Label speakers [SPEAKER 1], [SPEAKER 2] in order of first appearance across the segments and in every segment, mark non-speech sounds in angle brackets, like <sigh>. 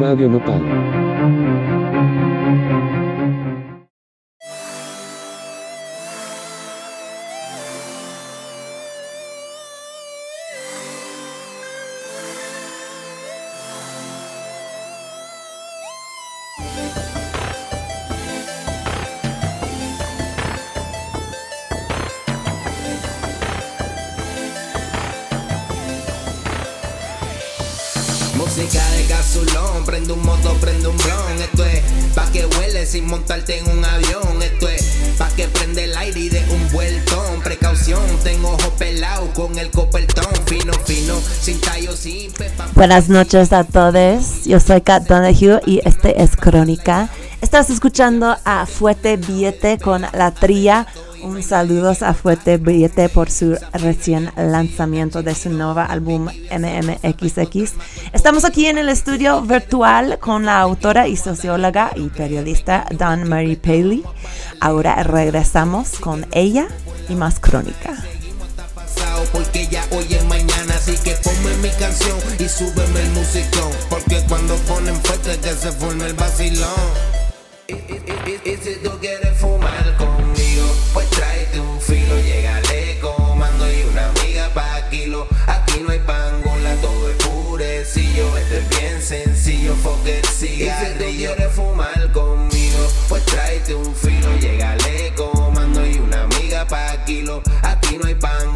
[SPEAKER 1] Radio Nopal.
[SPEAKER 2] Buenas noches a todos. Yo soy Kat Donahue y este es Crónica. Estás escuchando a Fuete Billete con la tría un saludo a Fuerte Billete por su recién lanzamiento de su nuevo álbum MMXX. Estamos aquí en el estudio virtual con la autora y socióloga y periodista Dawn Marie Paley. Ahora regresamos con ella y más crónica
[SPEAKER 3] porque ya hoy es mañana, así que ponme mi canción y súbeme el musicón, porque cuando ponen fuerte que se forme el vacilón. Y, y, si tú quieres fumar conmigo, pues tráete un filo, llegale comando y una amiga pa' kilo. Aquí no hay pangola, todo es purecillo. Esto es bien sencillo, fuck it, cigarrillo. Y si tú quieres fumar conmigo, pues tráete un filo, llegale comando y una amiga pa' kilo. Aquí no hay pangola,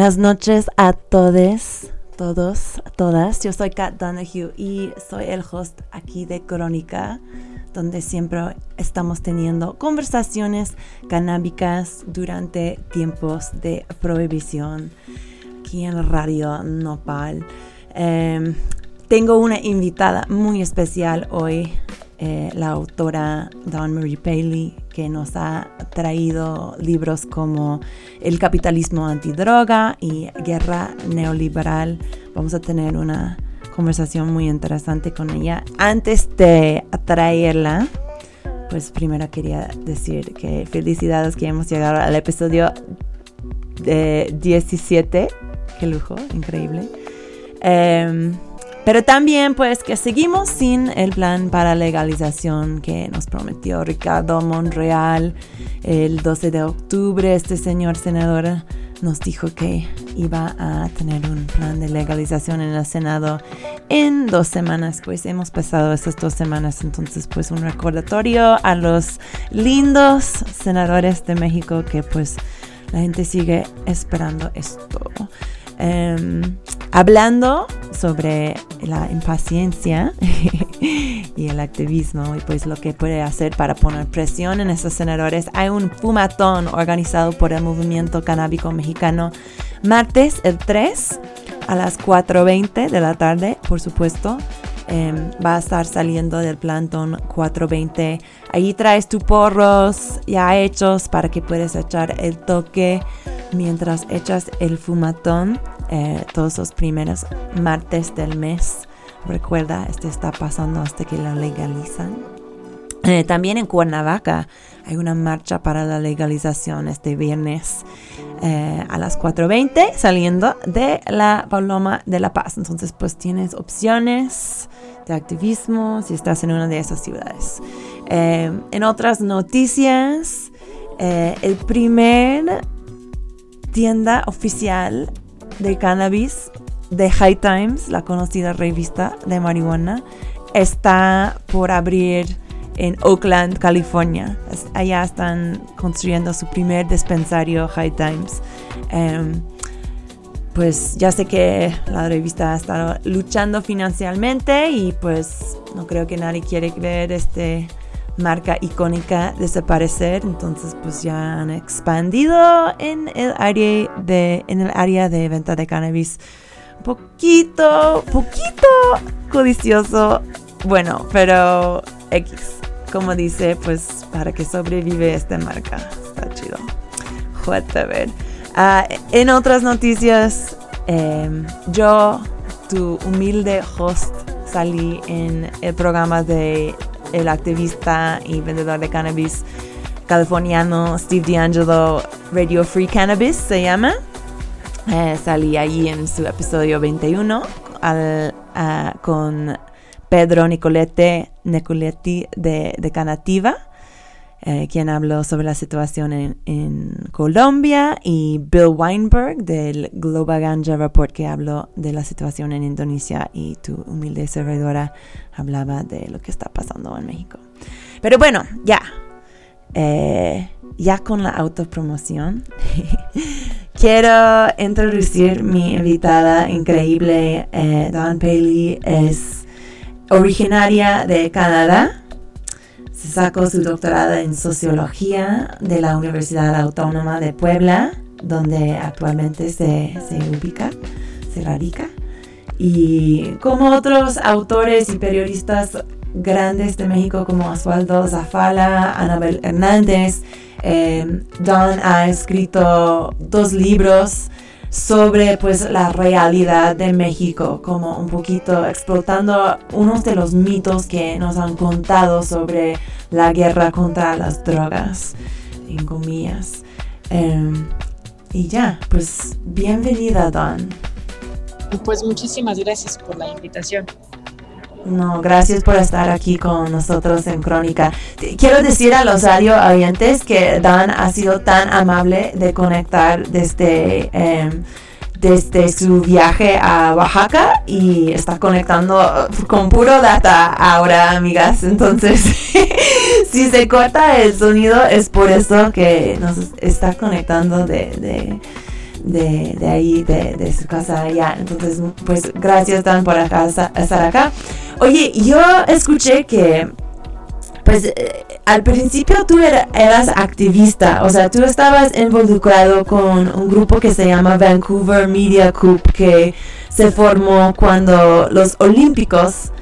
[SPEAKER 2] Buenas noches a todos, todos, todas. Yo soy Kat Donahue y soy el host aquí de Crónica, donde siempre estamos teniendo conversaciones canábicas durante tiempos de prohibición aquí en Radio Nopal. Em, tengo una invitada muy especial hoy, eh, la autora Dawn Marie Paley, que nos ha traído libros como El capitalismo antidroga y Guerra neoliberal. Vamos a tener una conversación muy interesante con ella. Antes de traerla, pues primero quería decir que felicidades que hemos llegado al episodio de 17. Qué lujo, increíble. Em, pero también pues que seguimos sin el plan para legalización que nos prometió Ricardo Monreal el 12 de octubre. Este señor senador nos dijo que iba a tener un plan de legalización en el Senado en dos semanas. Pues hemos pasado esas dos semanas, entonces pues un recordatorio a los lindos senadores de México que pues la gente sigue esperando esto. Em, hablando sobre la impaciencia <laughs> y el activismo y pues lo que puede hacer para poner presión en esos senadores, hay un fumatón organizado por el movimiento canábico mexicano martes el 3 a las 4.20 de la tarde, por supuesto. Em, va a estar saliendo del plantón 420. Ahí traes tus porros ya hechos para que puedas echar el toque mientras echas el fumatón eh, todos los primeros martes del mes. Recuerda, este está pasando hasta que lo legalizan. Eh, también en Cuernavaca hay una marcha para la legalización este viernes eh, a las 4.20 saliendo de la Paloma de la Paz. Entonces pues tienes opciones de activismo si estás en una de esas ciudades. en otras noticias, el primer tienda oficial de cannabis de High Times, la conocida revista de marihuana, está por abrir en Oakland, California. Allá están construyendo su primer dispensario High Times. Em, pues ya sé que la revista ha estado luchando financieramente y pues no creo que nadie quiere ver este marca icónica desaparecer, entonces pues ya han expandido en el área de, en el área de venta de cannabis. Poquito, poquito codicioso. Bueno, pero X. Como dice, pues para que sobrevive esta marca. Está chido. Uh, en otras noticias, em, yo, tu humilde host, salí en el programa de el activista y vendedor de cannabis californiano Steve D'Angelo, Radio Free Cannabis se llama. Eh, salí allí en su episodio 21 con Pedro Nicoletti de, de Canativa. Eh, quien habló sobre la situación en, en, Colombia, y Bill Weinberg del Global Ganja Report, que habló de la situación en Indonesia, y tu humilde servidora hablaba de lo que está pasando en México. Pero bueno, ya. Eh, ya con la autopromoción, <laughs> quiero introducir mi invitada increíble. Eh, Dawn Paley es originaria de Canadá se sacó su doctorado en sociología de la Universidad Autónoma de Puebla, donde actualmente se, se ubica, se radica. Y como otros autores y periodistas grandes de México como Osvaldo Zafala, Anabel Hernández, eh, Don ha escrito dos libros sobre pues la realidad de México, como un poquito explotando unos de los mitos que nos han contado sobre la guerra contra las drogas, en comillas. Em, y ya, pues bienvenida, Don.
[SPEAKER 4] Pues muchísimas gracias por la invitación.
[SPEAKER 2] No, gracias por estar aquí con nosotros en Crónica. Quiero decir a los radio oyentes que Dan ha sido tan amable de conectar desde, em, desde su viaje a Oaxaca y está conectando con puro data ahora, amigas. <laughs> Entonces, si se corta el sonido es por eso que nos está conectando de, de ahí, de, de, su casa allá. Entonces, pues gracias Dan por acá, estar acá. Oye, yo escuché que, pues eh, al principio tú eras activista, o sea, tú estabas involucrado con un grupo que se llama Vancouver Media Group, que se formó cuando los Olímpicos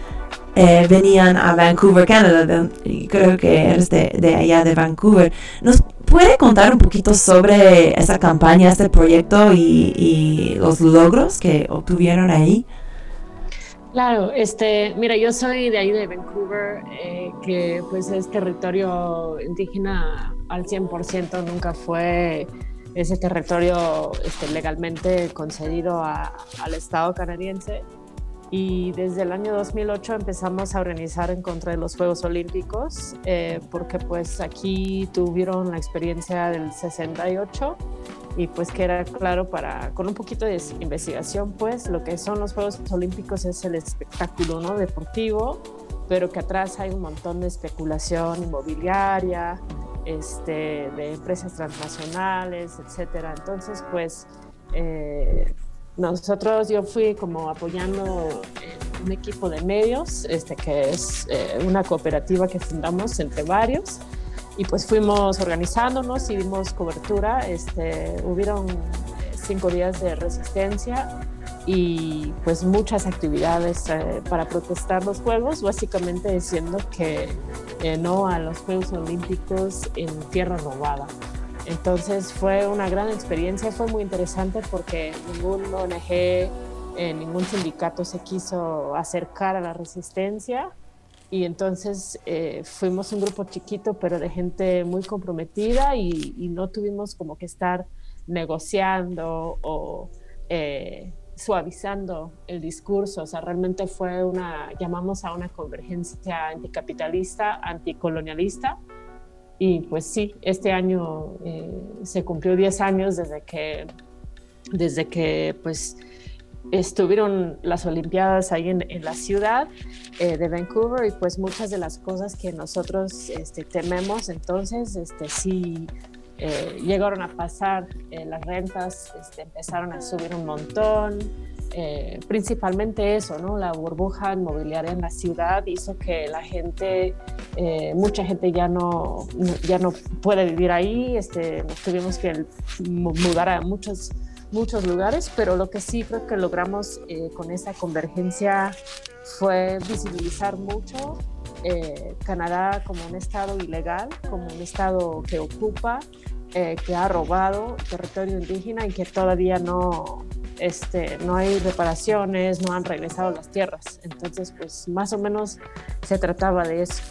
[SPEAKER 2] eh, venían a Vancouver, Canadá. Creo que eres de, allá de Vancouver. ¿Nos puede contar un poquito sobre esa campaña, este proyecto y, los logros que obtuvieron ahí?
[SPEAKER 4] Claro, este, mira, yo soy de ahí de Vancouver, eh, que pues es territorio indígena al 100%, nunca fue ese territorio este, legalmente concedido al Estado canadiense. Y desde el año 2008 empezamos a organizar en contra de los Juegos Olímpicos, eh, porque pues aquí tuvieron la experiencia del 68 y pues que era claro para, con un poquito de investigación, pues lo que son los Juegos Olímpicos es el espectáculo ¿no? deportivo, pero que atrás hay un montón de especulación inmobiliaria, este, de empresas transnacionales, etcétera. Entonces, pues eh, nosotros, yo fui como apoyando eh, un equipo de medios, este, que es eh, una cooperativa que fundamos entre varios y pues fuimos organizándonos y dimos cobertura. Este, hubieron eh, cinco días de resistencia y pues muchas actividades eh, para protestar los Juegos, básicamente diciendo que eh, no a los Juegos Olímpicos en tierra robada. Entonces fue una gran experiencia, fue muy interesante porque ningún ONG, eh, ningún sindicato se quiso acercar a la resistencia. Y entonces eh, fuimos un grupo chiquito pero de gente muy comprometida y, y no tuvimos como que estar negociando o eh, suavizando el discurso, o sea, realmente fue una, llamamos a una convergencia anticapitalista, anticolonialista, y pues sí, este año eh, se cumplió 10 años desde que, desde que pues estuvieron las Olimpiadas ahí en, en la ciudad eh, de Vancouver y pues muchas de las cosas que nosotros este, tememos entonces este, sí eh, llegaron a pasar, eh, las rentas este, empezaron a subir un montón, eh, principalmente eso, ¿no? La burbuja inmobiliaria en la ciudad hizo que la gente, eh, mucha gente ya no, ya no puede vivir ahí, este, tuvimos que mu- mudar a muchos, muchos lugares, pero lo que sí creo que logramos con esa convergencia fue visibilizar mucho eh, Canadá como un estado ilegal, como un estado que ocupa, eh, que ha robado territorio indígena y que todavía no, este, no hay reparaciones, no han regresado las tierras. Entonces, pues más o menos se trataba de eso.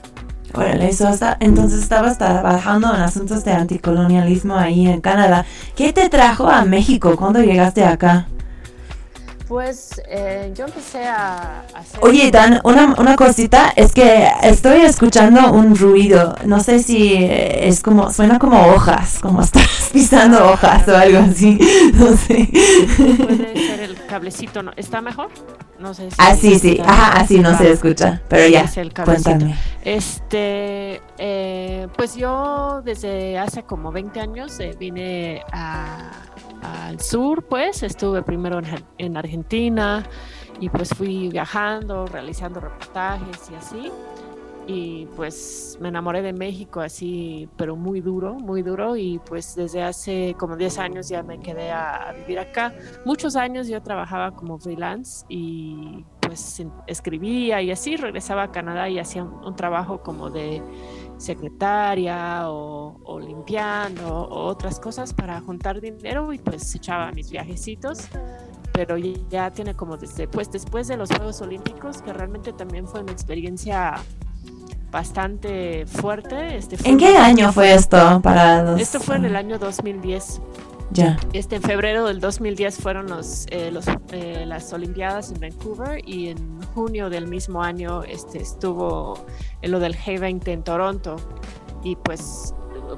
[SPEAKER 2] Órale, eso está- entonces estabas trabajando en asuntos de anticolonialismo ahí en Canadá. ¿Qué te trajo a México cuando llegaste acá?
[SPEAKER 4] Pues eh, yo empecé a, a hacer...
[SPEAKER 2] Oye, Dan, una, una cosita, es que estoy escuchando un ruido. No sé si es como, suena como hojas, como <laughs> estás pisando hojas o algo así. No sé.
[SPEAKER 4] Puede ser el cablecito, ¿no? ¿Está mejor? No sé si...
[SPEAKER 2] Ah, sí, sí, ajá, así no se
[SPEAKER 4] Ah,
[SPEAKER 2] escucha. Pero ya,
[SPEAKER 4] es el
[SPEAKER 2] cuéntame.
[SPEAKER 4] Este, eh, pues yo desde hace como 20 años eh, vine a- al sur, pues estuve primero en, Ar- en Argentina y pues fui viajando, realizando reportajes y así. Y pues me enamoré de México así, pero muy duro, muy duro. Y pues desde hace como 10 años ya me quedé a, vivir acá. Muchos años yo trabajaba como freelance y pues escribía y así regresaba a Canadá y hacía un trabajo como de secretaria o, o limpiando o otras cosas para juntar dinero y pues echaba mis viajecitos. Pero ya- tiene como desde pues después de los Juegos Olímpicos que realmente también fue una experiencia bastante fuerte. Este fue
[SPEAKER 2] ¿En qué año fue esto para los...
[SPEAKER 4] esto fue en el año 2010
[SPEAKER 2] Ya.
[SPEAKER 4] este, en febrero del 2010 fueron los, eh, los, eh, las Olimpiadas en Vancouver y en junio del mismo año este, estuvo en lo del G20 en Toronto y pues,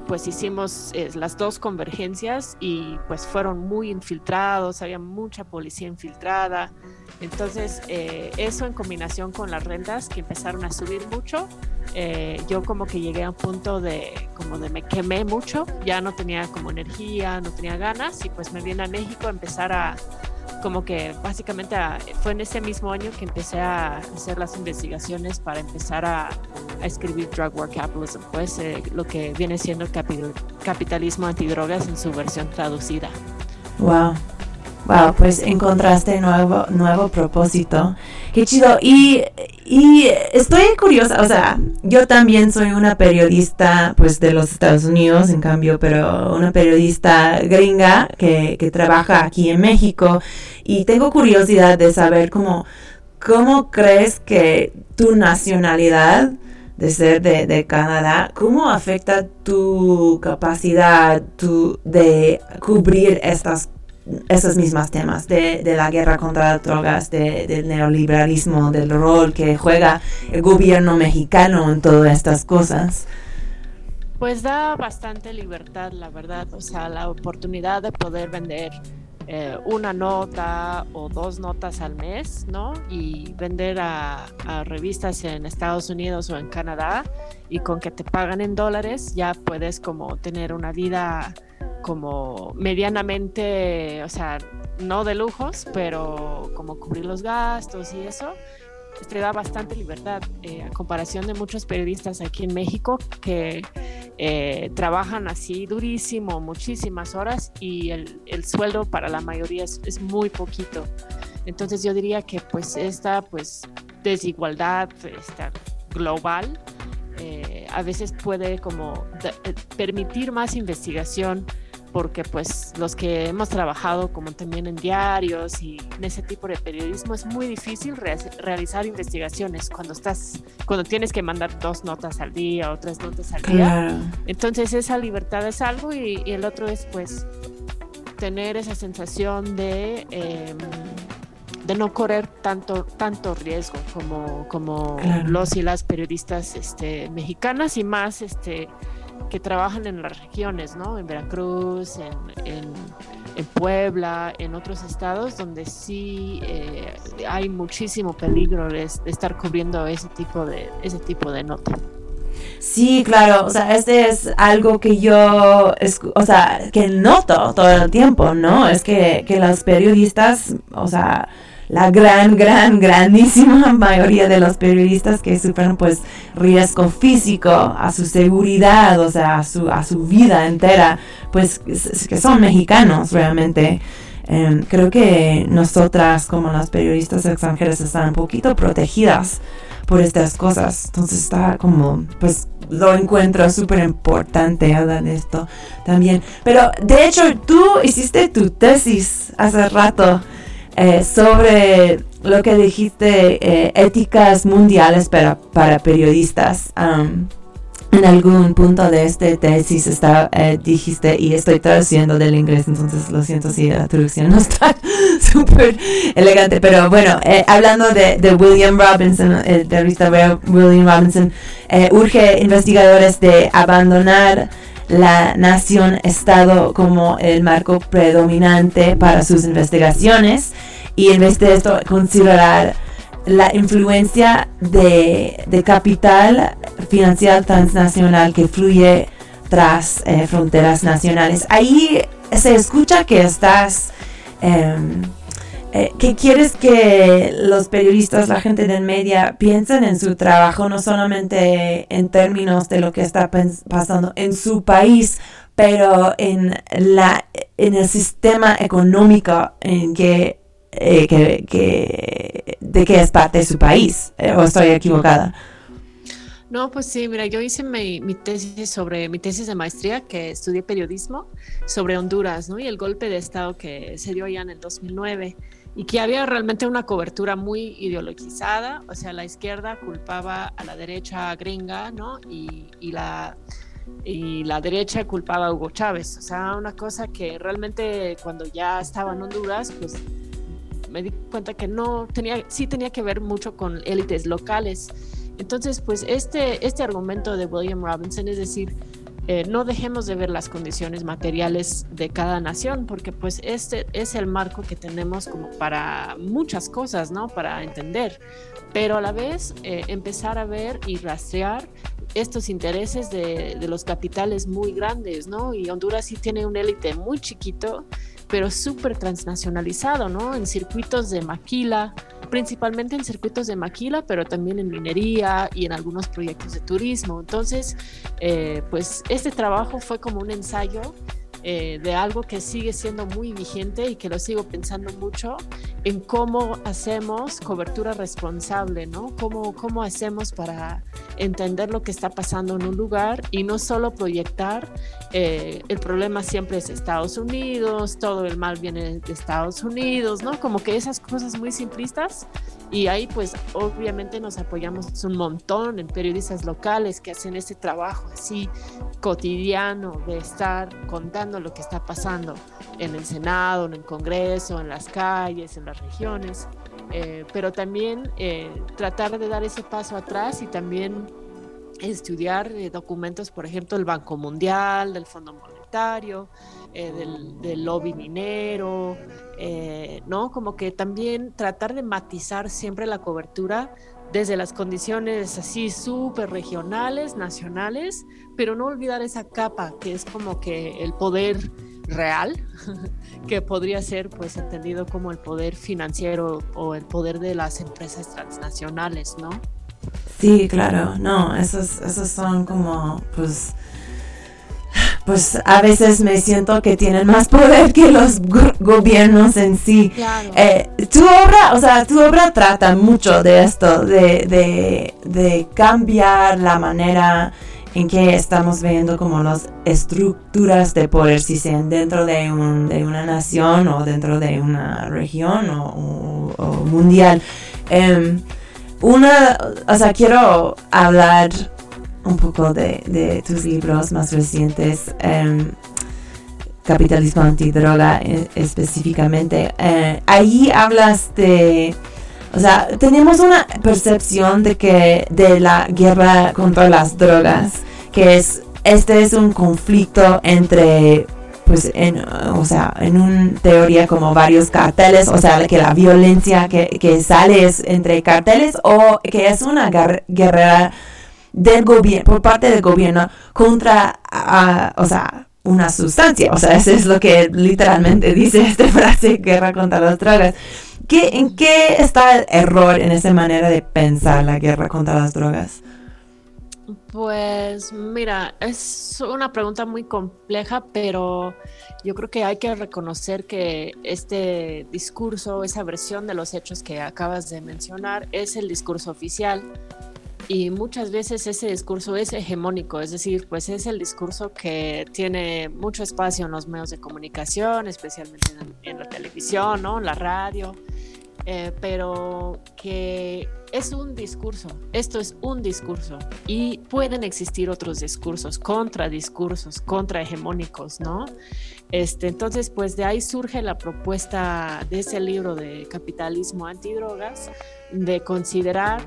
[SPEAKER 4] pues hicimos eh, las dos convergencias y pues fueron muy infiltrados, había mucha policía infiltrada. Entonces eh, eso en combinación con las rentas que empezaron a subir mucho, eh, yo como que llegué a un punto de como de me quemé mucho, ya no tenía como energía, no tenía ganas y pues me vine a México a empezar a como que básicamente a- fue en ese mismo año que empecé a hacer las investigaciones para empezar a, escribir Drug War Capitalism, pues eh, lo que viene siendo capi- capitalismo antidrogas en su versión traducida.
[SPEAKER 2] Wow. Wow, pues encontraste nuevo, nuevo propósito. Qué chido. Y, y estoy curiosa, o sea, yo también soy una periodista, pues, de los Estados Unidos, en cambio, pero una periodista gringa que, que trabaja aquí en México. Y tengo curiosidad de saber cómo ¿cómo crees que tu nacionalidad de ser de, de Canadá, cómo afecta tu capacidad tu, de cubrir estas esos mismos temas de, de, la guerra contra las drogas, de, del neoliberalismo, del rol que juega el gobierno mexicano en todas estas cosas?
[SPEAKER 4] Pues da bastante libertad, la verdad, o sea, la oportunidad de poder vender eh, una nota o dos notas al mes, ¿no? Y vender a, a, revistas en Estados Unidos o en Canadá y con que te pagan en dólares ya puedes como tener una vida como medianamente, o sea, no de lujos, pero como cubrir los gastos y eso te da bastante libertad eh, a comparación de muchos periodistas aquí en México que eh, trabajan así durísimo, muchísimas horas y el, el sueldo para la mayoría es, es, muy poquito. Entonces yo diría que pues esta pues desigualdad esta global eh, a veces puede como eh, permitir más investigación porque pues los que hemos trabajado como también en diarios y en ese tipo de periodismo es muy difícil re realizar investigaciones cuando estás cuando tienes que mandar dos notas al día o tres notas al día entonces esa libertad es algo y, y, el otro es pues tener esa sensación de eh, de no correr tanto tanto riesgo como como
[SPEAKER 2] claro.
[SPEAKER 4] los y las periodistas este mexicanas y más este que trabajan en las regiones, ¿no? En Veracruz, en, Puebla, en otros estados donde sí eh, hay muchísimo peligro de, estar cubriendo ese tipo de, ese tipo de nota.
[SPEAKER 2] Sí, claro, o sea, este es algo que yo, o sea, que noto todo el tiempo, ¿no? Es que, que los periodistas, o sea, la gran, gran, grandísima <laughs> mayoría de los periodistas que sufren pues riesgo físico a su seguridad, o sea, a su, a su vida entera, pues que son mexicanos realmente. Um, creo que nosotras como las periodistas extranjeras están un poquito protegidas por estas cosas. Entonces está como, pues lo encuentro súper importante hablar de esto también. Pero de hecho tú hiciste tu tesis hace rato. Eh, sobre lo que dijiste, eh, éticas mundiales para, para periodistas. Um, en algún punto de este tesis está, eh, dijiste, y estoy traduciendo del inglés, entonces lo siento si la traducción no está <laughs> súper elegante, pero bueno, hablando de, William Robinson, el terrorista William Robinson, urge investigadores de abandonar la nación-estado como el marco predominante para sus investigaciones y en vez de esto considerar la influencia de, capital financiero transnacional que fluye tras eh, fronteras nacionales. Ahí se escucha que estás... Eh, eh, que quieres que los periodistas, la gente del media, piensen en su trabajo, no solamente en términos de lo que está pasando en su país, pero en, la, en el sistema económico en que, eh, que, de que es parte de su país. Eh, ¿O estoy equivocada?
[SPEAKER 4] No, pues sí, mira, yo hice mi, mi, tesis sobre mi tesis de maestría, que estudié periodismo, sobre Honduras, ¿no? Y el golpe de Estado que se dio allá en el 2009 y que había realmente una cobertura muy ideologizada, o sea, la izquierda culpaba a la derecha gringa, ¿no? Y, la, y la derecha culpaba a Hugo Chávez, o sea, una cosa que realmente cuando ya estaba en Honduras, pues me di cuenta que no tenía, sí tenía que ver mucho con élites locales. Entonces, pues este, este argumento de William Robinson, es decir, eh, no dejemos de ver las condiciones materiales de cada nación, porque pues este es el marco que tenemos como para muchas cosas, ¿no? Para entender, pero a la vez eh, empezar a ver y rastrear estos intereses de, de, los capitales muy grandes, ¿no? Y Honduras sí tiene un élite muy chiquito, pero súper transnacionalizado, ¿no? En circuitos de maquila, principalmente en circuitos de maquila, pero también en minería y en algunos proyectos de turismo. Entonces, eh, pues este trabajo fue como un ensayo eh, de algo que sigue siendo muy vigente y que lo sigo pensando mucho en cómo hacemos cobertura responsable, ¿no? Cómo, cómo hacemos para entender lo que está pasando en un lugar y no solo proyectar eh, el problema siempre es Estados Unidos, todo el mal viene de Estados Unidos, ¿no? Como que esas cosas muy simplistas Y ahí pues obviamente nos apoyamos un montón en periodistas locales que hacen este trabajo así cotidiano de estar contando lo que está pasando en el Senado, en el Congreso, en las calles, en las regiones. Eh, pero también eh, tratar de dar ese paso atrás y también estudiar eh, documentos, por ejemplo, del Banco Mundial, del Fondo Monetario, del, lobby minero, ¿no? Como que también tratar de matizar siempre la cobertura desde las condiciones así súper regionales, nacionales, pero no olvidar esa capa que es como que el poder real, <laughs> que podría ser pues entendido como el poder financiero o el poder de las empresas transnacionales, ¿no?
[SPEAKER 2] Sí, claro, no, esos, esos son como pues pues a veces me siento que tienen más poder que los gobiernos en sí. Eh, tu obra, o sea, tu obra trata mucho de esto, de, de, de cambiar la manera en que estamos viendo como las estructuras de poder, si sean dentro de, un, de una nación o dentro de una región o, mundial. Em, una, o sea, quiero hablar un poco de, tus libros más recientes. Em, capitalismo antidroga eh, específicamente. Eh, ahí hablas de o sea, tenemos una percepción de que de la guerra contra las drogas, que es este es un conflicto entre pues en, o sea, en una teoría como varios carteles, o sea, que la violencia que, que sale es entre carteles o que es una guerra del gobierno, por parte del gobierno contra, o sea, una sustancia. O sea, eso es lo que literalmente dice <laughs> esta frase, guerra contra las drogas. ¿En qué está el error en esa manera de pensar la guerra contra las drogas?
[SPEAKER 4] Pues mira, es una pregunta muy compleja, pero yo creo que hay que reconocer que este discurso, esa versión de los hechos que acabas de mencionar, es el discurso oficial. Y muchas veces ese discurso es hegemónico, es decir, pues es el discurso que tiene mucho espacio en los medios de comunicación, especialmente en, la televisión, ¿no? en la radio. Eh, pero que es un discurso, esto es un discurso y pueden existir otros discursos, contradiscursos, contrahegemónicos, ¿no? Este, entonces, pues de ahí surge la propuesta de ese libro de capitalismo antidrogas, de considerar,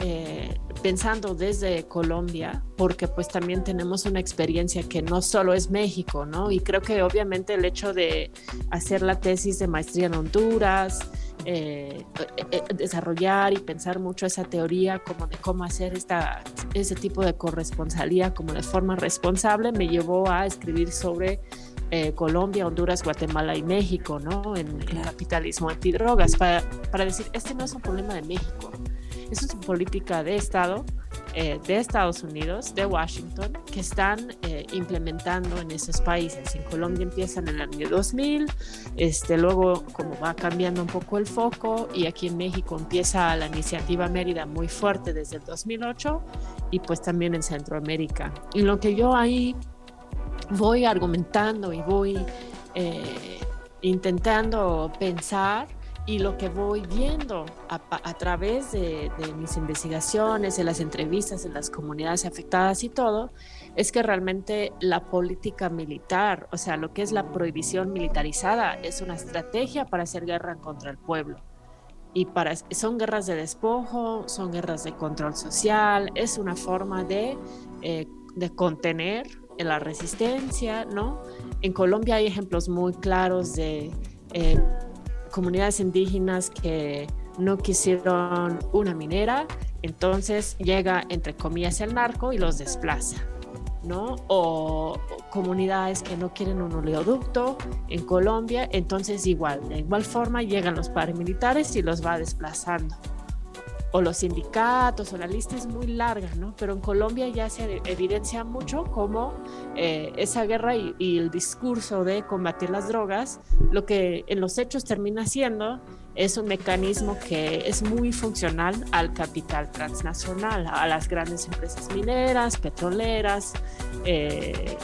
[SPEAKER 4] eh, pensando desde Colombia, porque pues también tenemos una experiencia que no solo es México, ¿no? Y creo que obviamente el hecho de hacer la tesis de maestría en Honduras, eh, eh, eh, desarrollar y pensar mucho esa teoría como de cómo hacer esta, ese tipo de corresponsalía como de forma responsable me llevó a escribir sobre Colombia, Honduras, Guatemala y México, ¿no? En, el capitalismo antidrogas, para, para decir, este no es un problema de México, es una política de Estado eh, de Estados Unidos, de Washington, que están eh, implementando en esos países. En Colombia empieza en el año 2000, este, luego como va cambiando un poco el foco y aquí en México empieza la iniciativa Mérida muy fuerte desde el 2008 y pues también en Centroamérica. Y lo que yo ahí voy argumentando y voy eh, intentando pensar y lo que voy viendo a, través de, mis investigaciones, de las entrevistas, en las comunidades afectadas y todo, es que realmente la política militar, o sea, lo que es la prohibición militarizada, es una estrategia para hacer guerra contra el pueblo. Y para, son guerras de despojo, son guerras de control social, es una forma de, eh, de contener la resistencia, ¿no? En Colombia hay ejemplos muy claros de... Eh, comunidades indígenas que no quisieron una minera, entonces llega entre comillas el narco y los desplaza. ¿no? O, comunidades que no quieren un oleoducto en Colombia, entonces igual, de igual forma llegan los paramilitares y los va desplazando o los sindicatos, o la lista es muy larga, ¿no? Pero en Colombia ya se evidencia mucho cómo eh, esa guerra y, el discurso de combatir las drogas, lo que en los hechos termina siendo es un mecanismo que es muy funcional al capital transnacional, a las grandes empresas mineras, petroleras, eh,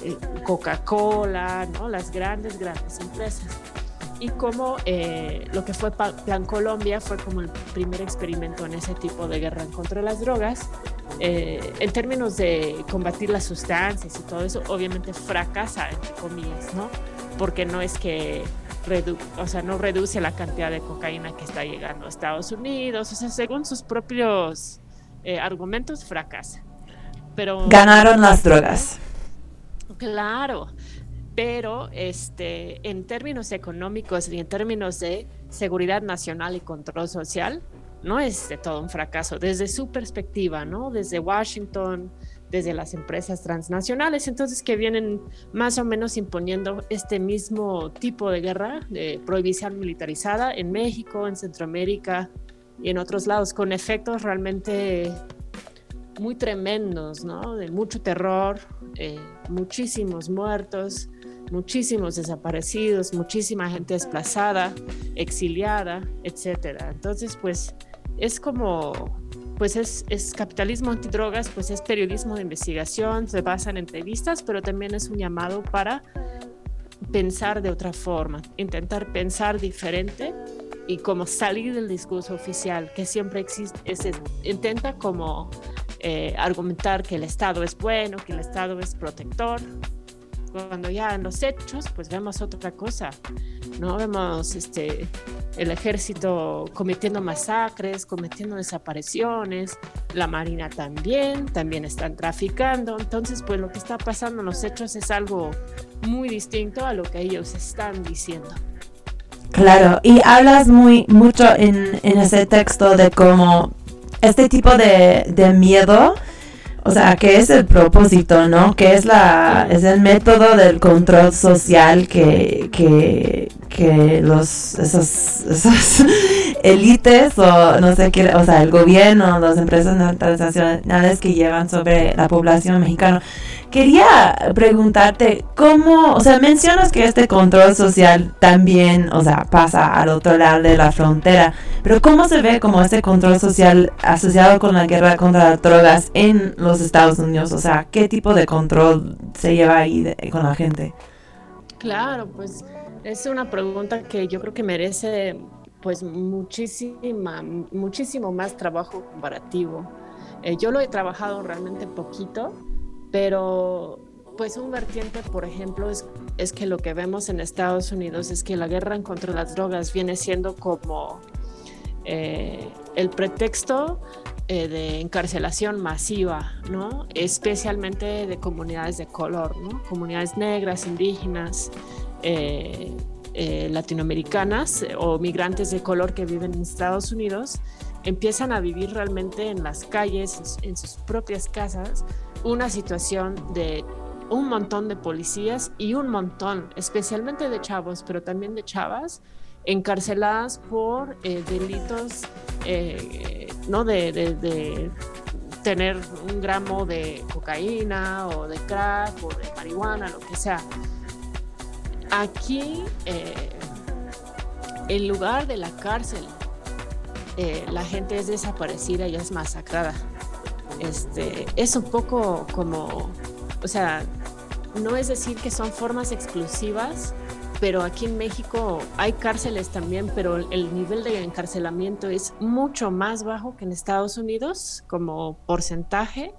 [SPEAKER 4] Coca-Cola, ¿no? Las grandes, grandes empresas. Y como eh, lo que fue Plan Colombia fue como el primer experimento en ese tipo de guerra contra las drogas. Eh, en términos de combatir las sustancias y todo eso, obviamente fracasa, entre comillas, ¿no? Porque no es que o sea, no reduce la cantidad de cocaína que está llegando a Estados Unidos, o sea, según sus propios eh, argumentos, fracasa. Pero,
[SPEAKER 2] Ganaron las drogas.
[SPEAKER 4] Claro, pero este, en términos económicos y en términos de seguridad nacional y control social, no es de todo un fracaso desde su perspectiva, ¿no? Desde Washington, desde las empresas transnacionales, entonces que vienen más o menos imponiendo este mismo tipo de guerra de prohibición militarizada en México, en Centroamérica y en otros lados, con efectos realmente muy tremendos, ¿no? De mucho terror, eh, muchísimos muertos, muchísimos desaparecidos, muchísima gente desplazada, exiliada, etcétera. Entonces, pues es como pues es, capitalismo antidrogas, pues es periodismo de investigación, se basa en entrevistas, pero también es un llamado para pensar de otra forma, intentar pensar diferente y como salir del discurso oficial que siempre existe, intenta como eh, argumentar que el Estado es bueno, que el Estado es protector, cuando ya en los hechos, pues vemos otra cosa, ¿no? Vemos este, el ejército cometiendo masacres, cometiendo desapariciones, la marina también, también están traficando, entonces pues lo que está pasando en los hechos es algo muy distinto a lo que ellos están diciendo.
[SPEAKER 2] Claro, y hablas muy mucho en, en ese texto de cómo este tipo de, de miedo o sea, ¿qué es el propósito, no? ¿Qué es la es el método del control social que, que, que los esos, esos <laughs> élites o no sé qué, o sea, el gobierno, las empresas transnacionales que llevan sobre la población mexicana. Quería preguntarte cómo, o sea, mencionas que este control social también, o sea, pasa al otro lado de la frontera, pero ¿cómo se ve como este control social asociado con la guerra contra las drogas en los Estados Unidos? O sea, ¿qué tipo de control se lleva ahí con la gente?
[SPEAKER 4] Claro, pues es una pregunta que yo creo que merece pues muchísima, muchísimo más trabajo comparativo. Eh, yo lo he trabajado realmente poquito, pero pues un vertiente, por ejemplo, es, es, que lo que vemos en Estados Unidos es que la guerra contra las drogas viene siendo como eh, el pretexto eh, de encarcelación masiva, ¿no? Especialmente de comunidades de color, ¿no? Comunidades negras, indígenas, eh, latinoamericanas o migrantes de color que viven en Estados Unidos empiezan a vivir realmente en las calles, en sus propias casas, una situación de un montón de policías y un montón, especialmente de chavos, pero también de chavas, encarceladas por delitos, ¿no? De, de, tener un gramo de cocaína o de crack o de marihuana, lo que sea. Aquí, eh, en lugar de la cárcel, eh, la gente es desaparecida y es masacrada. Este, es un poco como, o sea, no es decir que son formas exclusivas, pero aquí en México hay cárceles también, pero el nivel de encarcelamiento es mucho más bajo que en Estados Unidos como porcentaje.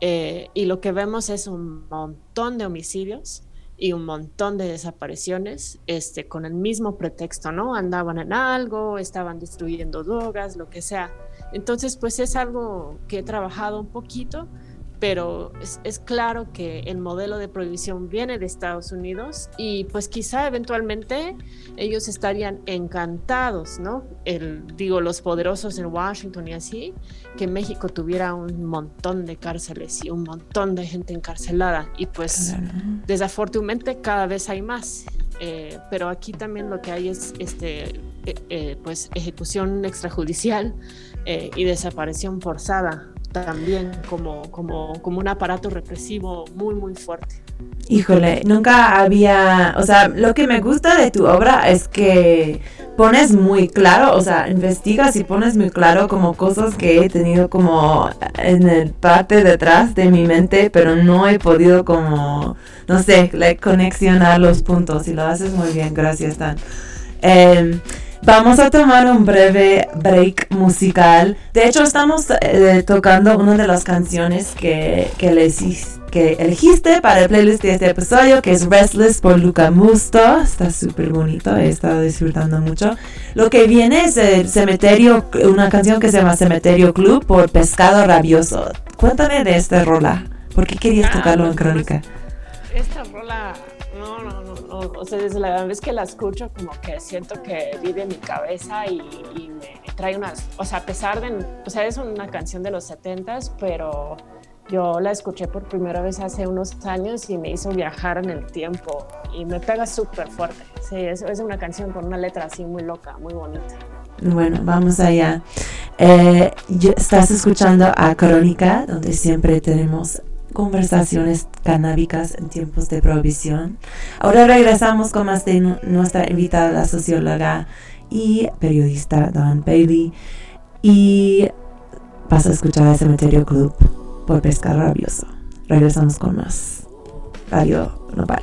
[SPEAKER 4] Eh, y lo que vemos es un montón de homicidios y un montón de desapariciones este, con el mismo pretexto, ¿no? Andaban en algo, estaban destruyendo drogas, lo que sea. Entonces, pues es algo que he trabajado un poquito pero es, claro que el modelo de prohibición viene de Estados Unidos y pues quizá eventualmente ellos estarían encantados, ¿no? El, digo, los poderosos en Washington y así, que México tuviera un montón de cárceles y un montón de gente encarcelada y pues desafortunadamente cada vez hay más. Eh, pero aquí también lo que hay es este, eh, eh, pues ejecución extrajudicial y desaparición forzada también como, como, como un aparato represivo muy, muy fuerte.
[SPEAKER 2] Híjole, nunca había, o sea, lo que me gusta de tu obra es que pones muy claro, o sea, investigas y pones muy claro como cosas que he tenido como en el parte detrás de mi mente, pero no he podido como, no sé, conexionar los puntos y lo haces muy bien, gracias, Dan. Eh, vamos a tomar un breve break musical. De hecho, estamos eh, tocando una de las canciones que, que, les his- que elegiste para el playlist de este episodio, que es Restless por Luca Musto. Está súper bonito, he estado disfrutando mucho. Lo que viene es el Cementerio, una canción que se llama Cementerio Club por Pescado Rabioso. Cuéntame de esta rola. ¿Por qué querías
[SPEAKER 4] Ah,
[SPEAKER 2] tocarlo en
[SPEAKER 4] pues,
[SPEAKER 2] Crónica?
[SPEAKER 4] Esta rola, no, no, o sea, desde la vez que la escucho como que siento que vive en mi cabeza y, y me trae unas, o sea, a pesar de, o sea, es una canción de los 70s, pero yo la escuché por primera vez hace unos años y me hizo viajar en el tiempo y me pega súper fuerte. Sí, es, es una canción con una letra así muy loca, muy bonita.
[SPEAKER 2] Bueno, vamos allá. Eh, estás escuchando a Crónica, donde siempre tenemos conversaciones canábicas en tiempos de prohibición. Ahora regresamos con más de nu- nuestra invitada, la socióloga y periodista Dawn Bailey. Y vas a escuchar a Cementerio Club por Pescar Rabioso. Regresamos con más. Radio Nopal.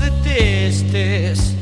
[SPEAKER 5] Detestes?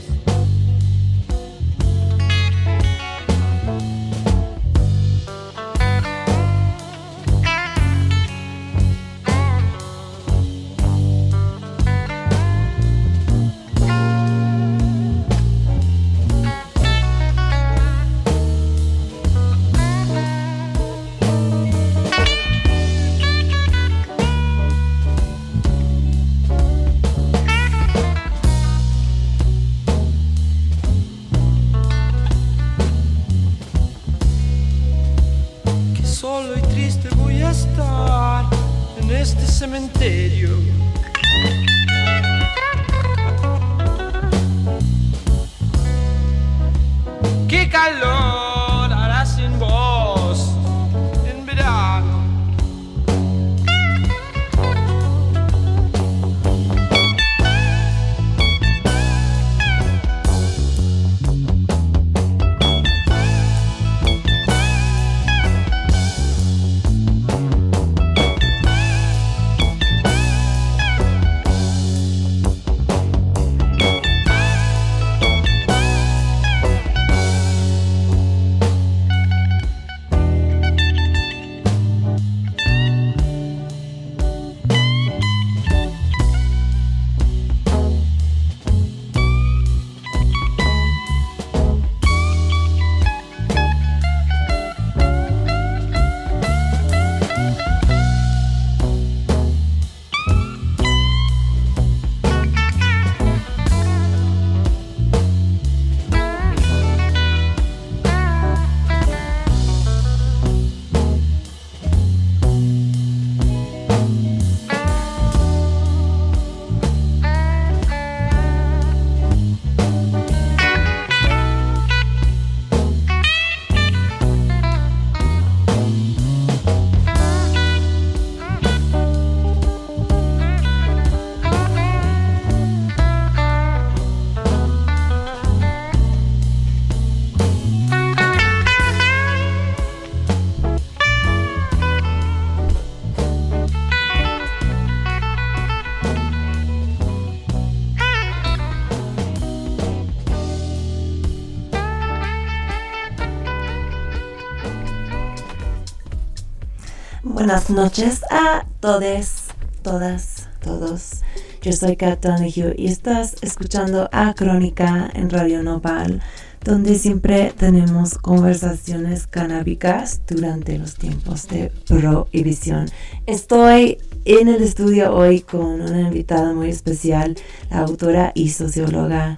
[SPEAKER 2] Buenas noches a todos, todas, todos. Yo soy Kat Donahue y estás escuchando a Crónica en Radio Nopal, donde siempre tenemos conversaciones canábicas durante los tiempos de prohibición. Estoy en el estudio hoy con una invitada muy especial, la autora y socióloga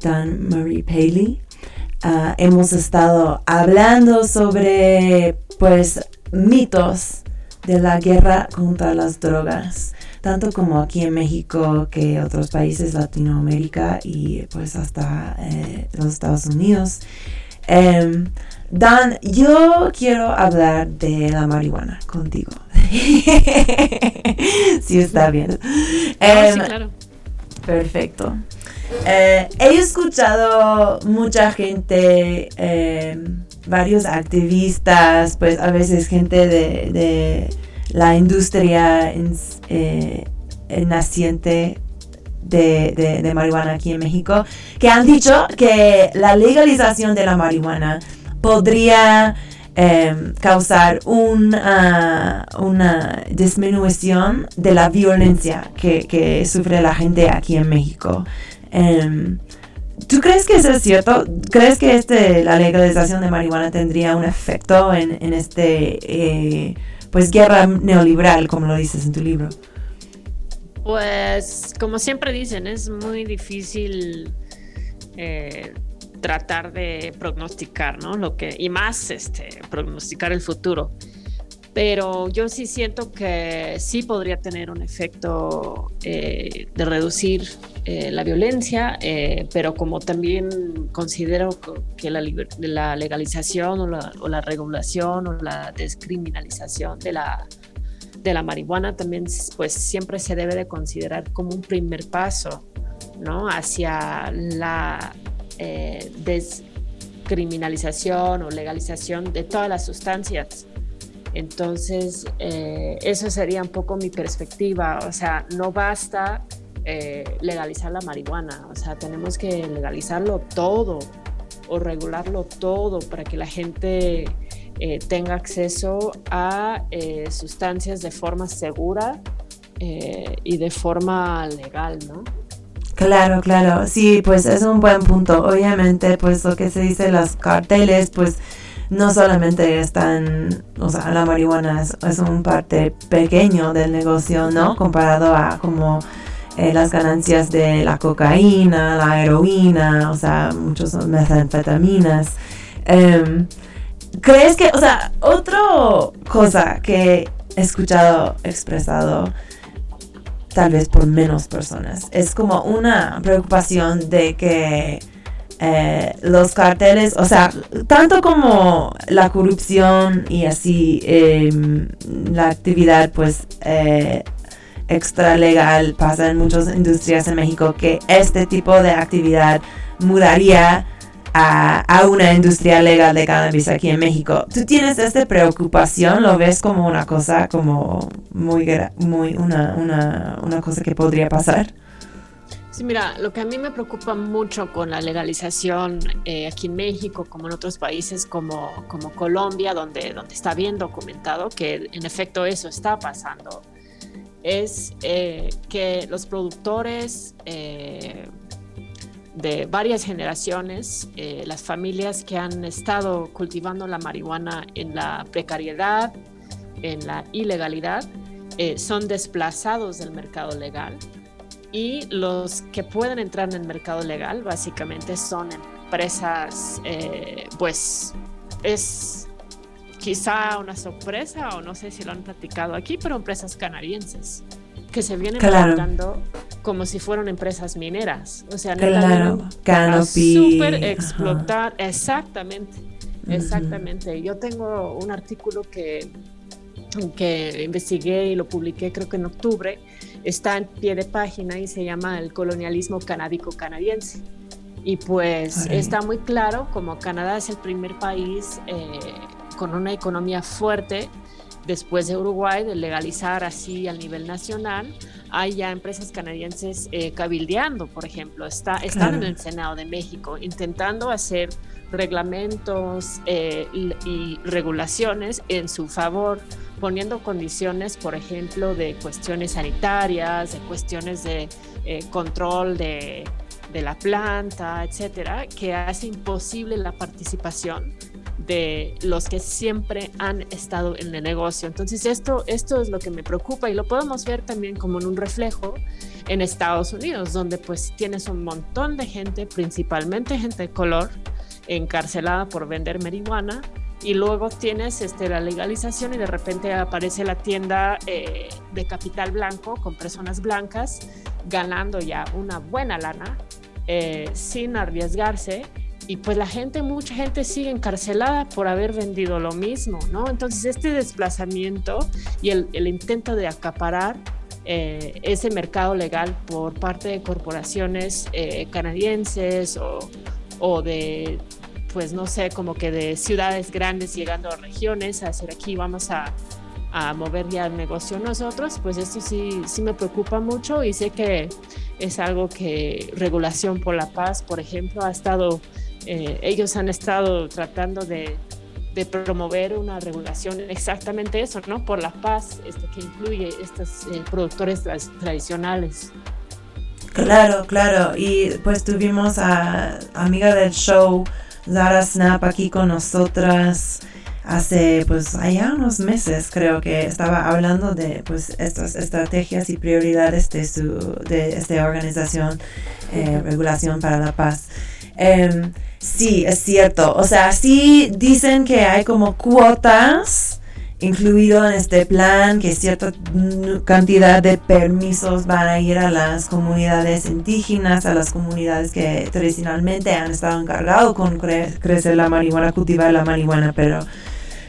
[SPEAKER 2] Dan Marie Paley. Ah, hemos estado hablando sobre pues mitos de la guerra contra las drogas, tanto como aquí en México que otros países Latinoamérica y pues hasta eh, los Estados Unidos. Em, Dan, yo quiero hablar de la marihuana contigo. <laughs> sí, está bien.
[SPEAKER 4] sí,
[SPEAKER 2] Em,
[SPEAKER 4] claro.
[SPEAKER 2] Perfecto. Eh, he escuchado mucha gente, eh, varios activistas, pues a veces gente de, de la industria en- eh, naciente de, de- marihuana aquí en México, que han dicho que la legalización de la marihuana podría eh, causar una, una disminución de la violencia que, que sufre la gente aquí en México. Em, ¿Tú crees que eso es cierto? ¿Crees que este, la legalización de marihuana tendría un efecto en, en este, eh, pues, guerra neoliberal, como lo dices en tu libro?
[SPEAKER 4] Pues, como siempre dicen, es muy difícil eh, tratar de prognosticar, ¿no? Lo que, y más este, prognosticar el futuro. Pero yo sí siento que sí podría tener un efecto eh, de reducir eh, la violencia, eh, pero como también considero que la, la legalización o la, o la regulación o la descriminalización de la, de la marihuana también pues siempre se debe de considerar como un primer paso ¿no? hacia la descriminalización o legalización de todas las sustancias. Entonces, eh, eso sería un poco mi perspectiva. O sea, no basta eh, legalizar la marihuana, o sea, tenemos que legalizarlo todo o regularlo todo para que la gente eh, tenga acceso a eh, sustancias de forma segura eh, y de forma legal, ¿no?
[SPEAKER 2] Claro, claro, sí, pues es un buen punto. Obviamente, pues lo que se dice los carteles, pues no solamente están, o sea, la marihuana es, es un parte pequeño del negocio, ¿no? Comparado a como eh, las ganancias de la cocaína, la heroína, o sea, muchos metanfetaminas. Em, ¿Crees que, o sea, otra cosa que he escuchado expresado tal vez por menos personas. Es como una preocupación de que eh, los carteles, o sea, tanto como la corrupción y así eh, la actividad pues eh, extra legal pasa en muchas industrias en México, que este tipo de actividad mudaría a, a, una industria legal de cannabis aquí en México. ¿Tú tienes esta preocupación? ¿Lo ves como una cosa, como muy, muy una, una, una cosa que podría pasar?
[SPEAKER 4] Sí, mira, lo que a mí me preocupa mucho con la legalización eh, aquí en México, como en otros países como, Colombia, donde, donde está bien documentado que en efecto eso está pasando, es eh, que los productores eh, de varias generaciones, las familias que han estado cultivando la marihuana en la precariedad, en la ilegalidad, son desplazados del mercado legal y los que pueden entrar en el mercado legal básicamente son empresas, eh, pues es quizá una sorpresa o no sé si lo han platicado aquí, pero empresas canadienses que se vienen
[SPEAKER 2] Claro.
[SPEAKER 4] tratando como si fueran empresas mineras. O sea,
[SPEAKER 2] Claro, Canopy,
[SPEAKER 4] super
[SPEAKER 2] ajá.
[SPEAKER 4] explotar, exactamente, exactamente. Yo tengo un artículo que, que investigué y lo publiqué creo que en octubre, está en pie de página y se llama El colonialismo canábico canadiense. Y pues está muy claro como Canadá es el primer país eh, con una economía fuerte después de Uruguay de legalizar así al nivel nacional. Hay ya empresas canadienses eh, cabildeando, por ejemplo, está, están
[SPEAKER 2] Claro.
[SPEAKER 4] en el Senado de México intentando hacer reglamentos eh, y, y regulaciones en su favor poniendo condiciones, por ejemplo, de cuestiones sanitarias, de cuestiones de eh, control de, de la planta, etcétera, que hace imposible la participación de los que siempre han estado en el negocio. Entonces esto, esto es lo que me preocupa y lo podemos ver también como en un reflejo en Estados Unidos, donde pues tienes un montón de gente, principalmente gente de color, encarcelada por vender marihuana y luego tienes este, la legalización y de repente aparece la tienda eh, de capital blanco con personas blancas ganando ya una buena lana eh, sin arriesgarse y pues la gente, mucha gente sigue encarcelada por haber vendido lo mismo, ¿no? Entonces este desplazamiento y el, el intento de acaparar eh, ese mercado legal por parte de corporaciones eh, canadienses o, o, de, pues no sé, como que de ciudades grandes llegando a regiones, a hacer aquí vamos a, a mover ya el negocio nosotros, pues esto sí, sí me preocupa mucho y sé que es algo que Regulación por la Paz, por ejemplo, ha estado eh, ellos han estado tratando de, de, promover una regulación exactamente eso, ¿no? Por la paz, este, que incluye estos eh, productores tra tradicionales.
[SPEAKER 2] Claro, claro. Y pues tuvimos a amiga del show, Zara Snap, aquí con nosotras hace pues allá unos meses creo que estaba hablando de pues estas estrategias y prioridades de su de esta organización eh, regulación para la paz eh, Sí, es cierto. O sea, sí dicen que hay como cuotas incluido en este plan, que cierta cantidad de permisos van a ir a las comunidades indígenas, a las comunidades que tradicionalmente han estado encargados con crecer la marihuana, cultivar la marihuana, pero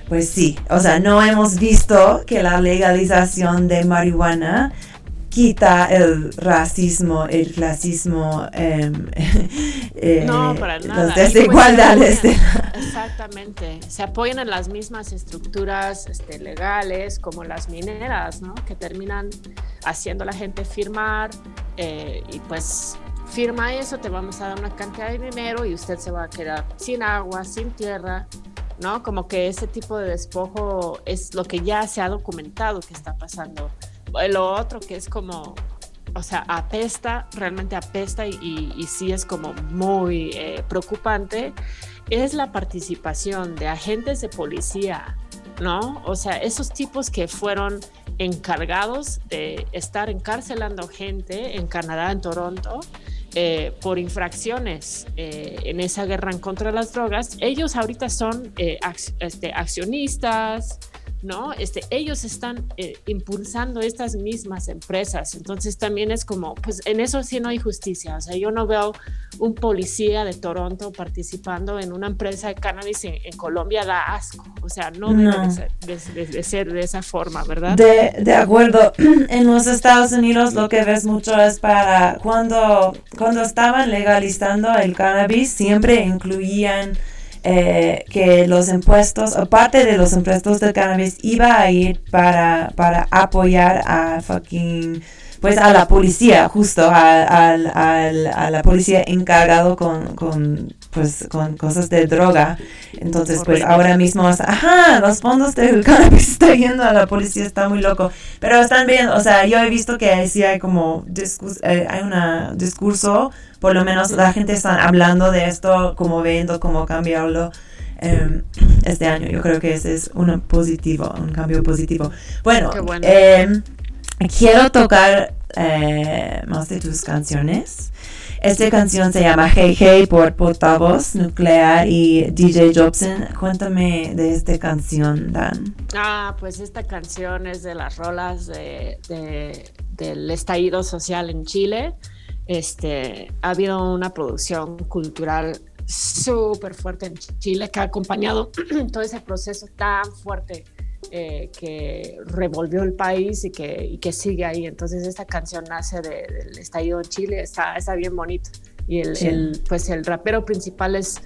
[SPEAKER 2] pues sí, o sea, no hemos visto que la legalización de marihuana quita el racismo, el clasismo, eh, <laughs>
[SPEAKER 4] eh, no, para nada.
[SPEAKER 2] las desigualdades.
[SPEAKER 4] Pues, exactamente, se apoyan en las mismas estructuras este, legales como las mineras, ¿no? que terminan haciendo a la gente firmar eh, y pues firma eso, te vamos a dar una cantidad de dinero y usted se va a quedar sin agua, sin tierra. ¿no? Como que ese tipo de despojo es lo que ya se ha documentado que está pasando lo otro que es como, o sea, apesta, realmente apesta y, sí es como muy eh, preocupante, es la participación de agentes de policía, ¿no? O sea, esos tipos que fueron encargados de estar encarcelando gente en Canadá, en Toronto, eh, por infracciones eh, en esa guerra en contra de las drogas, ellos ahorita son eh, este, accionistas, ¿no? Este, ellos están eh, impulsando estas mismas empresas. Entonces también es como, pues en eso sí no hay justicia. O sea, yo no veo un policía de Toronto participando en una empresa de cannabis en, Colombia, da asco. O sea, no, debe de ser, de, esa forma, ¿verdad?
[SPEAKER 2] De, de acuerdo. <clears throat> En los Estados Unidos lo que ves mucho es para cuando, cuando estaban legalizando el cannabis, siempre incluían eh, que los impuestos, aparte de los impuestos del cannabis, iba a ir para, para apoyar a fucking pues a la policía, justo a, a la policía encargado con, con, pues, con cosas de droga. Entonces, pues ahora mismo, ajá, los fondos del <laughs> cannabis está yendo a la policía, está muy loco. Pero están bien, o sea, yo he visto que sí hay como, eh, hay un discurso, por lo menos la gente está hablando de esto, como viendo cómo cambiarlo. Em, este año. Yo creo que ese es un positivo, un cambio positivo. Bueno, em, quiero tocar eh, más de tus canciones. Esta canción se llama Hey Hey por Portavoz Nuclear y DJ Jobson. Cuéntame de esta canción, Dan.
[SPEAKER 4] Ah, pues esta canción es de las rolas de, del estallido social en Chile. Este, ha habido una producción cultural súper fuerte en Chile que ha acompañado <clears throat> todo ese proceso tan fuerte eh, que revolvió el país y que, y que, sigue ahí. Entonces esta canción nace del estallido en Chile, está, está bien bonito. Y el, el, pues el rapero principal es,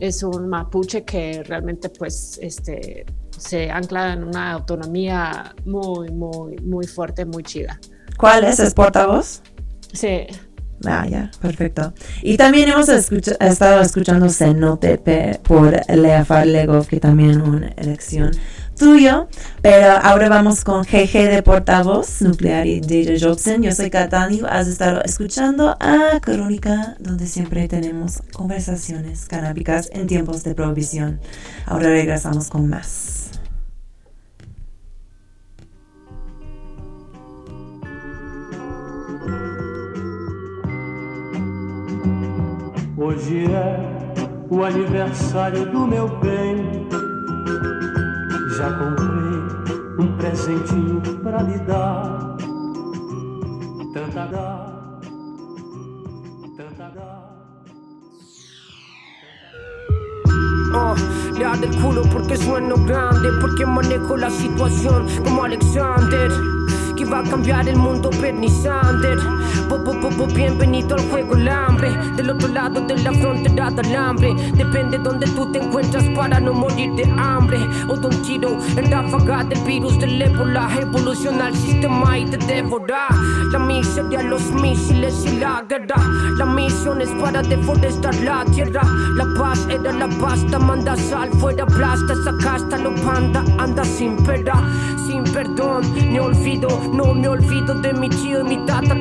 [SPEAKER 4] es un mapuche que realmente pues este, se ancla en una autonomía muy, muy, muy fuerte, muy chida.
[SPEAKER 2] ¿Cuál es? ¿Es portavoz?
[SPEAKER 4] Sí.
[SPEAKER 2] Ah, ya, perfecto. Y también hemos estado escuchando Cenote por Lea Farlego, que también una elección tuyo. Pero ahora vamos con GG de portavoz, Nuclear y Data Jobson. Yo soy Catani, has estado escuchando a Crónica, donde siempre tenemos conversaciones canábicas en tiempos de prohibición. Ahora regresamos con más.
[SPEAKER 6] Hoje é o aniversário do meu bem. Já comprei um presentinho pra lhe dar. Tanta dá, tanta dá.
[SPEAKER 7] Oh, le da el culo porque sueno grande, porque manejo la situación como Alexander. Que va a cambiar el mundo Bernie Sanders. Bienvenido al juego el hambre. Del otro lado de la frontera del hambre. Depende donde tú te encuentras para no morir de hambre. O de un en ráfaga del virus del ébola. Evoluciona el sistema y te devora. La miseria, los misiles y la guerra. La misión es para deforestar la tierra. La paz era la pasta, manda sal fuera, plasta esa casta, lo panda, anda sin pera, sin perdón, ni olvido, no me olvido de mi tío y mi tata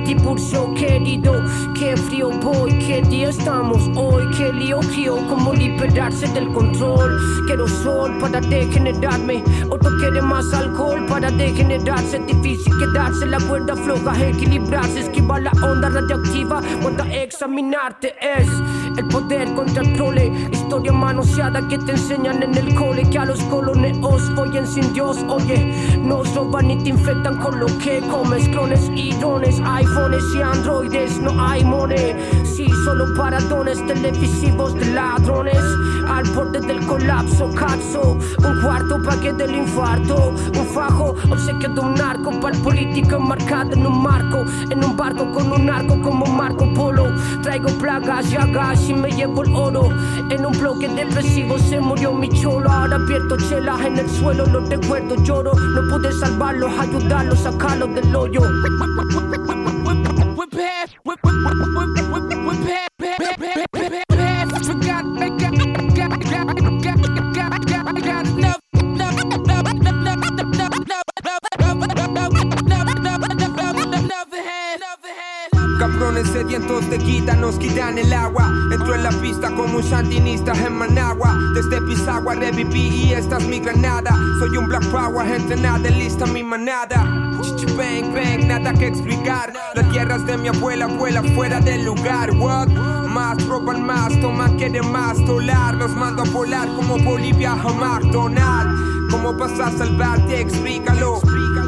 [SPEAKER 7] Tiburcio querido. Qué frío voy, qué día estamos hoy, qué lío quiero, como liberarse del control. Quiero sol para degenerarme, otro quiere más alcohol para degenerarse. Difícil quedarse, la cuerda floja, equilibrarse, esquivar la onda radioactiva, cuando examinarte es el poder contra el prole. Historia manoseada que te enseñan en el cole que a los coloneos follen sin Dios. Oye, nos roban y te infectan con lo que comes. Clones y drones, iPhones y androides. No hay sí, solo para dones televisivos de ladrones. Al borde del colapso, cazo. Un cuarto paquete del infarto. Un fajo, obsequio de un narco. Para el político enmarcado en un marco. En un barco con un arco como Marco Polo. Traigo plagas, llagas y me llevo el oro. En un bloque depresivo se murió mi cholo. Ahora pierdo chelas en el suelo, los recuerdo, lloro. No pude salvarlos, ayudarlos, sacarlos del hoyo.
[SPEAKER 8] Cabrones de guita nos quitan el agua. Entro en la pista como un sandinista en Managua. Desde Pisagua reviví y esta es mi granada. Soy un Black Power entrenada, lista mi manada. Chichi, Bang, bang, nada que explicar. La tierra es de mi abuela, abuela fuera del lugar. What? Más, roban más, toman, quieren más, dólar. Los mando a volar como Bolivia o McDonald's. ¿Cómo vas a salvarte? Explícalo.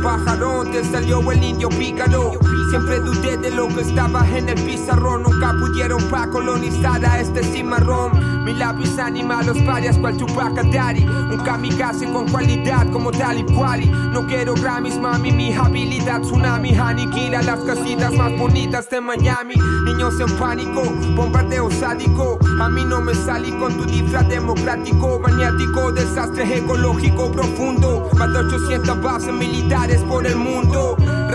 [SPEAKER 8] Pajarón, te salió el indio pícaro. Siempre dudé de lo que estaba en el pizarrón. Nunca pudieron pa' colonizar a este cimarrón. Mi lápiz anima a los parias cual Tupac Daddy. Un kamikaze con cualidad como tal y. No quiero Grammys, mami. Mi habilidad tsunami aniquila las casitas más bonitas de Miami. Niños en pánico, bombardeo sádico. A mí no me salí con tu disfraz democrático, maniático, desastre ecológico profundo. Más de 800 bases militares por el mundo.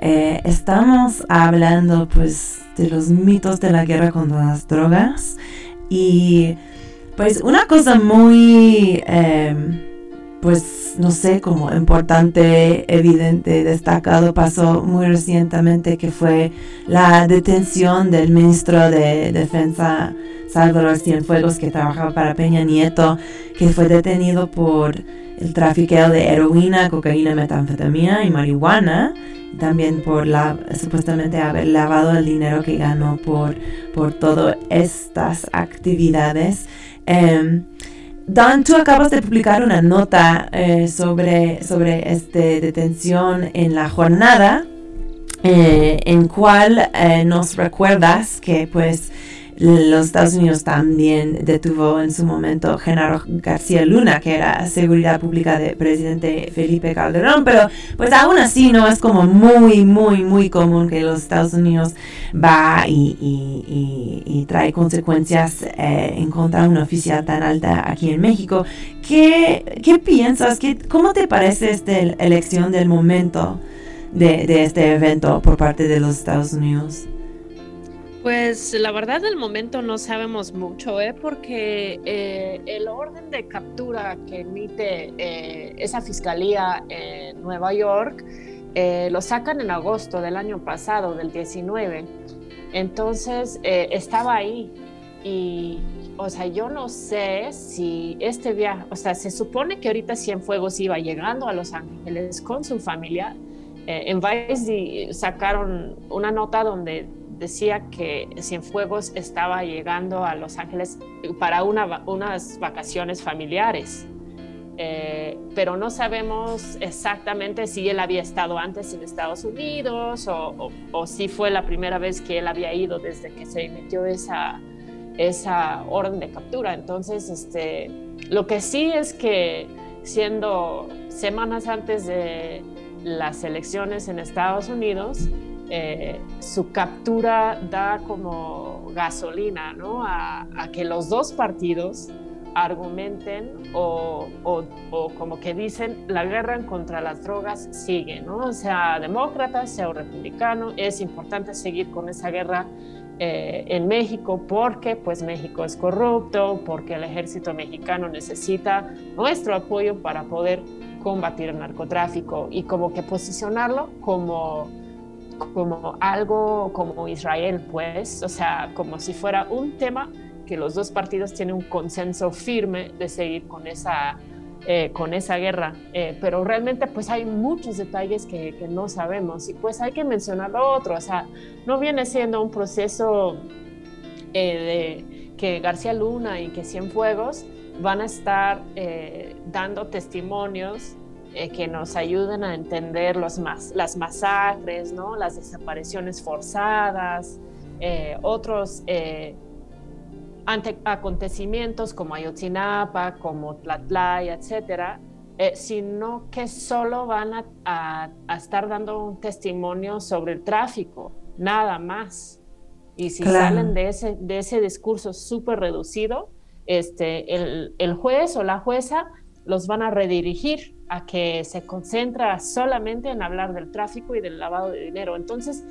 [SPEAKER 2] Eh, estamos hablando, pues, de los mitos de la guerra contra las drogas. Y, pues, una cosa muy eh, pues no sé, como importante, evidente, destacado pasó muy recientemente que fue la detención del ministro de Defensa Salvador Cienfuegos que trabajaba para Peña Nieto, que fue detenido por el trafiqueo de heroína, cocaína, metanfetamina y marihuana, también por la supuestamente haber lavado el dinero que ganó por, por todas estas actividades. Em, Dan, tú acabas de publicar una nota eh, sobre, sobre esta detención en la jornada, eh, en cual eh, nos recuerdas que pues los Estados Unidos también detuvo en su momento Genaro García Luna, que era seguridad pública del presidente Felipe Calderón, pero pues aún así no es como muy, muy, muy común que los Estados Unidos va y, trae consecuencias eh, en contra de un oficial tan alta aquí en México. ¿Qué, qué piensas? ¿Qué, ¿Cómo te parece esta elección del momento de, de este evento por parte de los Estados Unidos?
[SPEAKER 4] Pues la verdad del momento no sabemos mucho, ¿eh? porque eh, el orden de captura que emite eh, esa fiscalía en Nueva York eh, lo sacan en agosto del año pasado, del 19. Entonces estaba ahí y, o sea, yo no sé si este viaje, o sea, se supone que ahorita Cienfuegos iba llegando a Los Ángeles con su familia. en Vice sacaron una nota donde decía que Cienfuegos estaba llegando a Los Ángeles para unas vacaciones familiares. Eh, pero no sabemos exactamente si él había estado antes en Estados Unidos o, si fue la primera vez que él había ido desde que se emitió esa, esa orden de captura. Entonces, este, lo que sí es que siendo semanas antes de las elecciones en Estados Unidos, eh, su captura da como gasolina ¿no? a, que los dos partidos argumenten o, como que dicen la guerra contra las drogas sigue, ¿no? sea demócrata, sea republicano, es importante seguir con esa guerra eh, en México porque pues México es corrupto, porque el ejército mexicano necesita nuestro apoyo para poder combatir el narcotráfico y como que posicionarlo como como algo como Israel, pues, o sea, como si fuera un tema que los dos partidos tienen un consenso firme de seguir con esa, eh, con esa guerra. Eh, pero realmente pues hay muchos detalles que, que, no sabemos y pues hay que mencionar lo otro, o sea, no viene siendo un proceso eh, de que García Luna y que Cienfuegos van a estar dando testimonios eh, que nos ayuden a entender los las masacres, ¿no? las desapariciones forzadas, eh, otros eh, acontecimientos como Ayotzinapa, como Tlatlaya, etcétera, sino que solo van a, estar dando un testimonio sobre el tráfico, nada más. Y si salen de ese, de ese discurso súper reducido, este, el, el juez o la jueza los van a redirigir a que se concentra solamente en hablar del tráfico y del lavado de dinero. Entonces,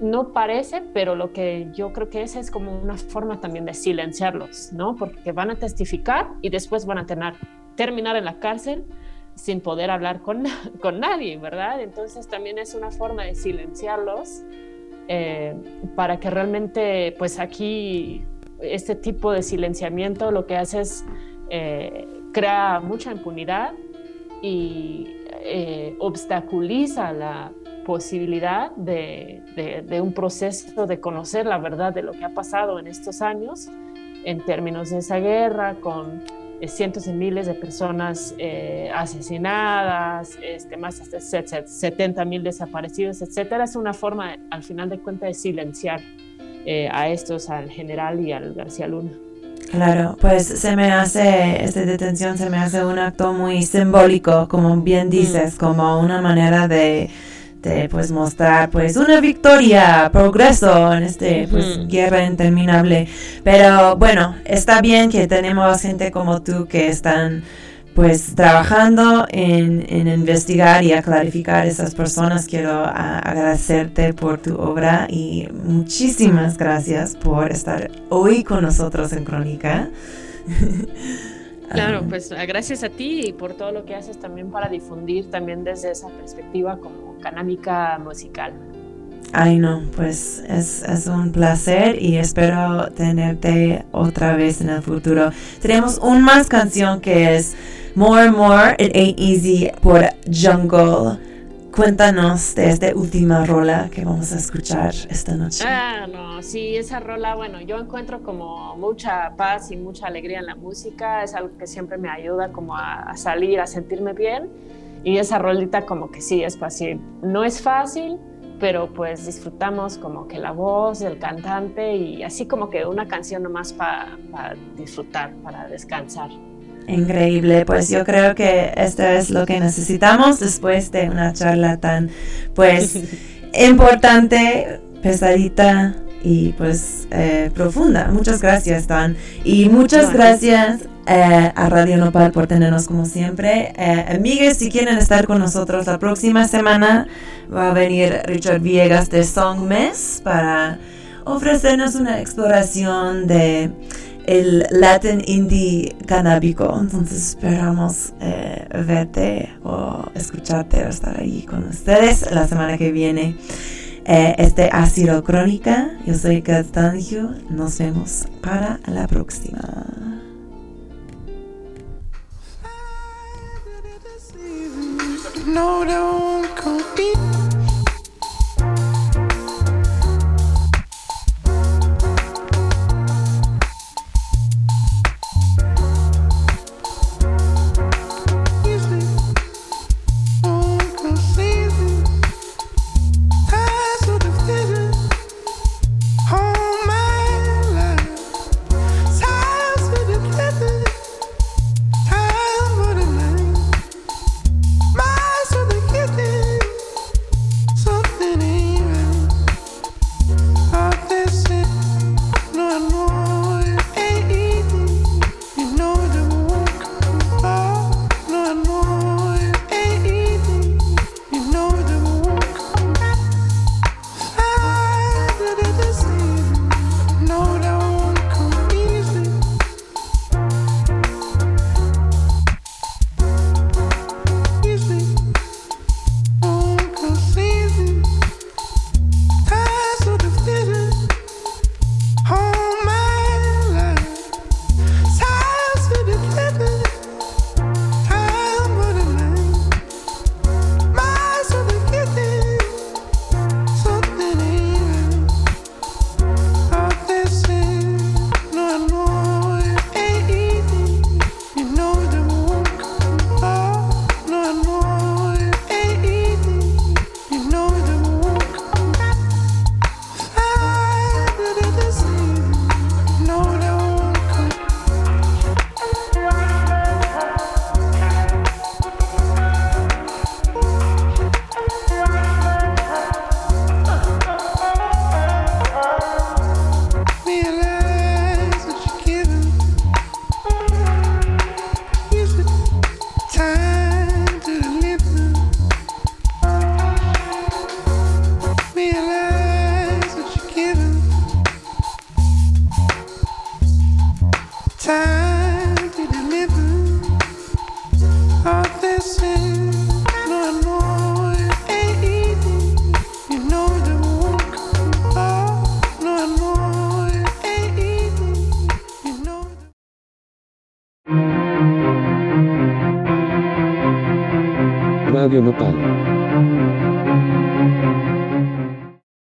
[SPEAKER 4] no parece, pero lo que yo creo que es es como una forma también de silenciarlos, ¿no? Porque van a testificar y después van a tener, terminar en la cárcel sin poder hablar con, <laughs> con nadie, ¿verdad? Entonces también es una forma de silenciarlos eh, para que realmente, pues aquí, este tipo de silenciamiento lo que hace es eh, crea mucha impunidad y eh, obstaculiza la posibilidad de, un proceso de conocer la verdad de lo que ha pasado en estos años en términos de esa guerra, con eh, cientos de miles de personas eh, asesinadas, este, más hasta 70 mil desaparecidos, etcétera. Es una forma, al final de cuentas, de silenciar a estos, al general y al García Luna.
[SPEAKER 2] Claro, pues se me hace, esta detención se me hace un acto muy simbólico, como bien dices, como una manera de, de pues mostrar pues una victoria, progreso en este pues guerra interminable. Pero bueno, está bien que tenemos gente como tú que están pues trabajando en, investigar y a clarificar esas personas. Quiero agradecerte por tu obra y muchísimas gracias por estar hoy con nosotros en Crónica. <laughs>
[SPEAKER 4] Claro, pues gracias a ti y por todo lo que haces también para difundir también desde esa perspectiva como canámica musical.
[SPEAKER 2] Ay, no, pues es, es, un placer y espero tenerte otra vez en el futuro. Tenemos una más canción que es More and More, It Ain't Easy por Jungle. Cuéntanos de esta última rola que vamos a escuchar esta noche.
[SPEAKER 4] Ah, no, sí, esa rola, bueno, yo encuentro como mucha paz y mucha alegría en la música, es algo que siempre me ayuda como a, salir, a sentirme bien, y esa rolita como que sí, es fácil. No es fácil, pero pues disfrutamos como que la voz del cantante y así como que una canción nomás para disfrutar, para descansar.
[SPEAKER 9] Increíble, pues yo creo que esto es lo que necesitamos después de una charla tan pues <laughs> importante, pesadita y pues eh, profunda. Muchas gracias, Dan. Y muchas gracias eh, a Radio Nopal por tenernos como siempre. Eh, amigues, si quieren estar con nosotros la próxima semana, va a venir Richard Viegas de Songmes para ofrecernos una exploración de el Latin Indie canábico. Entonces esperamos eh, verte o escucharte o estar ahí con ustedes la semana que viene. Eh, este ha sido Crónica. Yo soy Kat Nos vemos para la próxima.